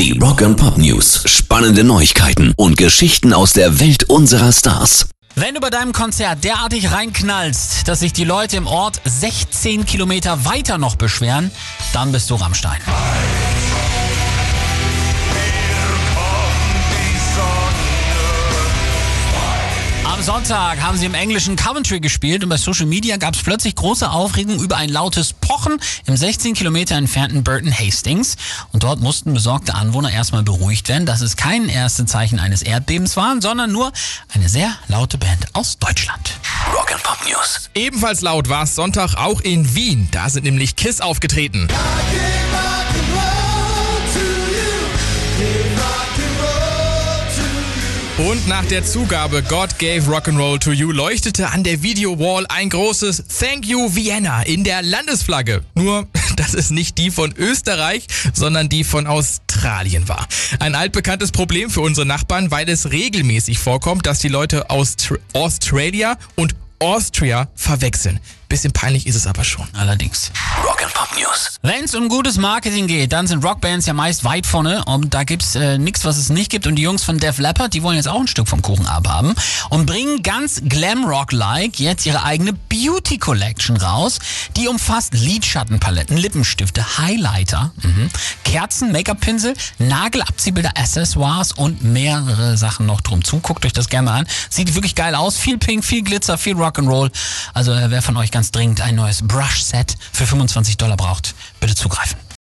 Die Rock and Pop News. Spannende Neuigkeiten und Geschichten aus der Welt unserer Stars. Wenn du bei deinem Konzert derartig reinknallst, dass sich die Leute im Ort 16 Kilometer weiter noch beschweren, dann bist du Rammstein. Sonntag haben sie im englischen Coventry gespielt und bei Social Media gab es plötzlich große Aufregung über ein lautes Pochen im 16 Kilometer entfernten Burton Hastings. Und dort mussten besorgte Anwohner erstmal beruhigt werden, dass es kein erstes Zeichen eines Erdbebens war, sondern nur eine sehr laute Band aus Deutschland. Rock and Pop News. Ebenfalls laut war es Sonntag auch in Wien. Da sind nämlich Kiss aufgetreten. Und nach der Zugabe God Gave Rock'n'Roll to You leuchtete an der Video-Wall ein großes Thank You Vienna in der Landesflagge. Nur, dass es nicht die von Österreich, sondern die von Australien war. Ein altbekanntes Problem für unsere Nachbarn, weil es regelmäßig vorkommt, dass die Leute Aust Australia und Austria verwechseln. Bisschen peinlich ist es aber schon. Allerdings. Rock and Pop News. Wenn es um gutes Marketing geht, dann sind Rockbands ja meist weit vorne und da gibt's äh, nichts, was es nicht gibt. Und die Jungs von Def Leppard, die wollen jetzt auch ein Stück vom Kuchen abhaben und bringen ganz Glamrock-like jetzt ihre eigene Beauty Collection raus. Die umfasst Lidschattenpaletten, Lippenstifte, Highlighter, mhm, Kerzen, Make-up-Pinsel, Nagelabziehbilder, Accessoires und mehrere Sachen noch drum zu. Guckt euch das gerne mal an. Sieht wirklich geil aus. Viel Pink, viel Glitzer, viel Rock'n'Roll. Also äh, wer von euch ganz dringend ein neues Brush-Set für 25 Dollar braucht, bitte zugreifen.